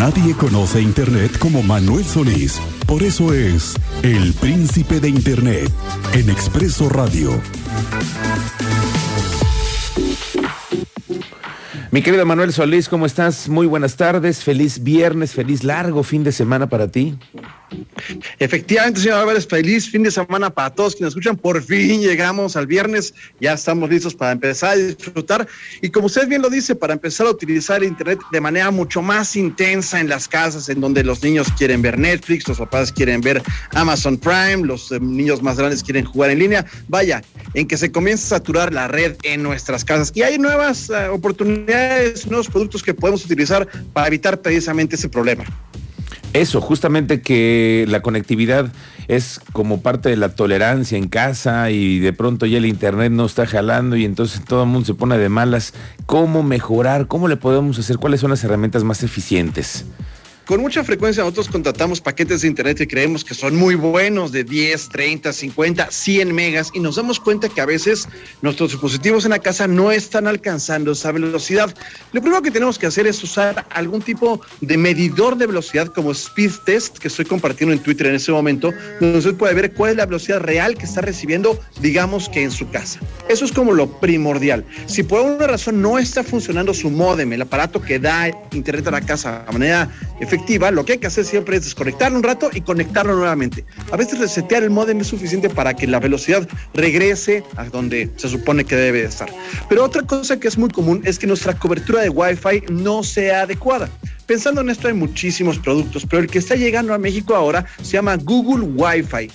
Nadie conoce Internet como Manuel Solís. Por eso es el príncipe de Internet en Expreso Radio. Mi querido Manuel Solís, ¿cómo estás? Muy buenas tardes, feliz viernes, feliz largo fin de semana para ti. Efectivamente, señor Álvarez, feliz fin de semana para todos quienes escuchan. Por fin llegamos al viernes, ya estamos listos para empezar a disfrutar. Y como usted bien lo dice, para empezar a utilizar Internet de manera mucho más intensa en las casas, en donde los niños quieren ver Netflix, los papás quieren ver Amazon Prime, los eh, niños más grandes quieren jugar en línea. Vaya, en que se comienza a saturar la red en nuestras casas. Y hay nuevas eh, oportunidades, nuevos productos que podemos utilizar para evitar precisamente ese problema. Eso, justamente que la conectividad es como parte de la tolerancia en casa y de pronto ya el internet no está jalando y entonces todo el mundo se pone de malas. ¿Cómo mejorar? ¿Cómo le podemos hacer? ¿Cuáles son las herramientas más eficientes? Con mucha frecuencia nosotros contratamos paquetes de internet y creemos que son muy buenos de 10, 30, 50, 100 megas y nos damos cuenta que a veces nuestros dispositivos en la casa no están alcanzando esa velocidad. Lo primero que tenemos que hacer es usar algún tipo de medidor de velocidad como Speed Test que estoy compartiendo en Twitter en ese momento, donde usted puede ver cuál es la velocidad real que está recibiendo, digamos que en su casa. Eso es como lo primordial. Si por alguna razón no está funcionando su modem, el aparato que da internet a la casa de manera efectiva, lo que hay que hacer siempre es desconectarlo un rato y conectarlo nuevamente. A veces resetear el modem es suficiente para que la velocidad regrese a donde se supone que debe estar. Pero otra cosa que es muy común es que nuestra cobertura de Wi-Fi no sea adecuada. Pensando en esto hay muchísimos productos, pero el que está llegando a México ahora se llama Google Wi-Fi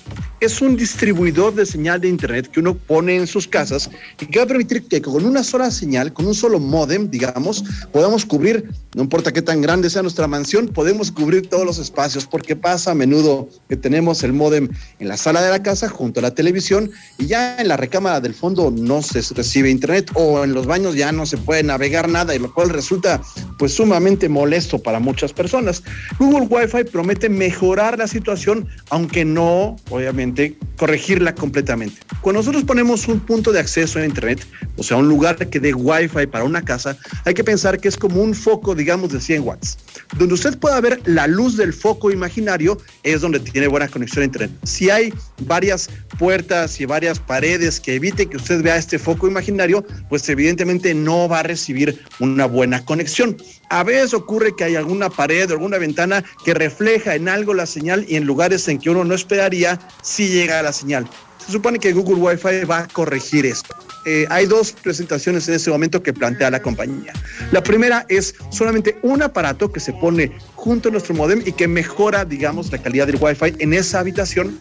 es un distribuidor de señal de Internet que uno pone en sus casas y que va a permitir que con una sola señal, con un solo modem, digamos, podamos cubrir, no importa qué tan grande sea nuestra mansión, podemos cubrir todos los espacios, porque pasa a menudo que tenemos el modem en la sala de la casa junto a la televisión y ya en la recámara del fondo no se recibe Internet o en los baños ya no se puede navegar nada y lo cual resulta pues sumamente molesto para muchas personas. Google Wi-Fi promete mejorar la situación, aunque no, obviamente, gente corregirla completamente. Cuando nosotros ponemos un punto de acceso a Internet, o sea, un lugar que dé Wi-Fi para una casa, hay que pensar que es como un foco, digamos, de 100 watts. Donde usted pueda ver la luz del foco imaginario es donde tiene buena conexión a Internet. Si hay varias puertas y varias paredes que eviten que usted vea este foco imaginario, pues evidentemente no va a recibir una buena conexión. A veces ocurre que hay alguna pared o alguna ventana que refleja en algo la señal y en lugares en que uno no esperaría, sí llega la señal. Se supone que Google Wi-Fi va a corregir esto. Eh, hay dos presentaciones en ese momento que plantea la compañía. La primera es solamente un aparato que se pone junto a nuestro modem y que mejora, digamos, la calidad del Wi-Fi en esa habitación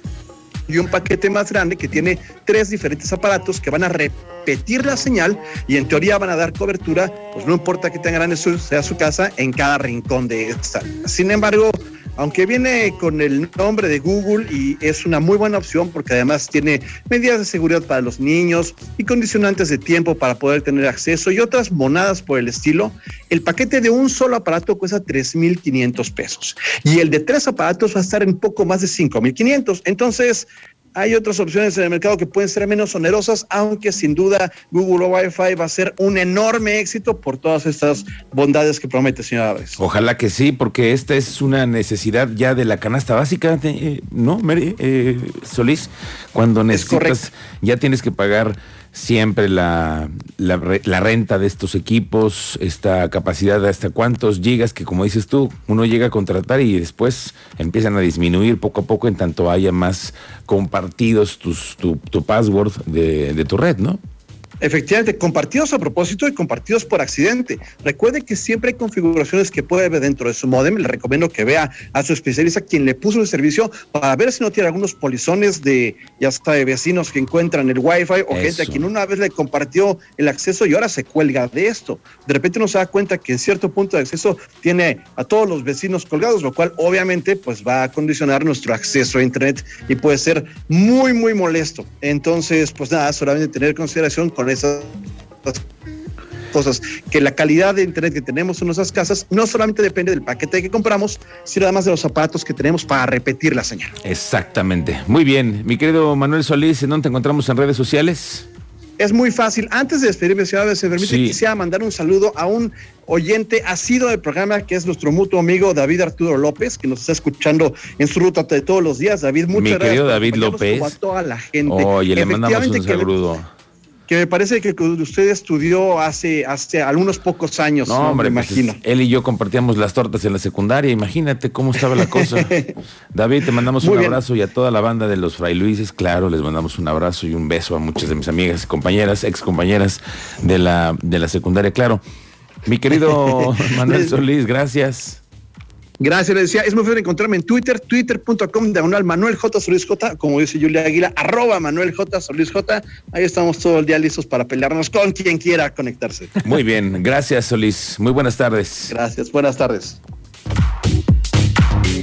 y un paquete más grande que tiene tres diferentes aparatos que van a repetir la señal y en teoría van a dar cobertura, pues no importa qué tan grande sea su casa, en cada rincón de esta. Sin embargo, aunque viene con el nombre de Google y es una muy buena opción porque además tiene medidas de seguridad para los niños y condicionantes de tiempo para poder tener acceso y otras monadas por el estilo, el paquete de un solo aparato cuesta 3.500 pesos y el de tres aparatos va a estar en poco más de 5.500. Entonces, hay otras opciones en el mercado que pueden ser menos onerosas, aunque sin duda Google Wi-Fi va a ser un enorme éxito por todas estas bondades que promete, señora Álvarez. Ojalá que sí, porque esta es una necesidad ya de la canasta básica, eh, ¿no, Mary, eh, Solís? Cuando necesitas, ya tienes que pagar siempre la, la, renta de estos equipos, esta capacidad de hasta cuántos gigas que como dices tú, uno llega a contratar y después empiezan a disminuir poco a poco en tanto haya más compartidos tus, tu, tu password de, de tu red, ¿no? Efectivamente, compartidos a propósito y compartidos por accidente. Recuerde que siempre hay configuraciones que puede ver dentro de su modem. Le recomiendo que vea a su especialista quien le puso el servicio para ver si no tiene algunos polizones de, ya está, de vecinos que encuentran el Wi-Fi o gente a quien una vez le compartió el acceso y ahora se cuelga de esto. De repente uno se da cuenta que en cierto punto de acceso tiene a todos los vecinos colgados, lo cual obviamente pues va a condicionar nuestro acceso a Internet y puede ser muy, muy molesto. Entonces, pues nada, solamente tener consideración con esas cosas, que la calidad de internet que tenemos en nuestras casas no solamente depende del paquete que compramos, sino además de los aparatos que tenemos para repetir la señal. Exactamente. Muy bien, mi querido Manuel Solís, ¿en dónde te encontramos en redes sociales? Es muy fácil. Antes de despedirme, si me permite, quisiera mandar un saludo a un oyente ha sido del programa que es nuestro mutuo amigo David Arturo López, que nos está escuchando en su ruta de todos los días. David, muchas Mi gracias. querido David López. a toda la gente. Oye, le mandamos un saludo que me parece que usted estudió hace, hace algunos pocos años. No, hombre, me pues imagino. él y yo compartíamos las tortas en la secundaria. Imagínate cómo estaba la cosa. David, te mandamos un abrazo y a toda la banda de los Fray Luises, claro, les mandamos un abrazo y un beso a muchas de mis amigas y compañeras, ex compañeras de la, de la secundaria, claro. Mi querido Manuel Solís, gracias. Gracias, le decía, es muy fácil encontrarme en Twitter, twitter.com diagonal Manuel J. Solís J, como dice Julia Aguila, arroba Manuel J. Solís J. Ahí estamos todo el día listos para pelearnos con quien quiera conectarse. Muy bien, gracias Solís. Muy buenas tardes. Gracias, buenas tardes.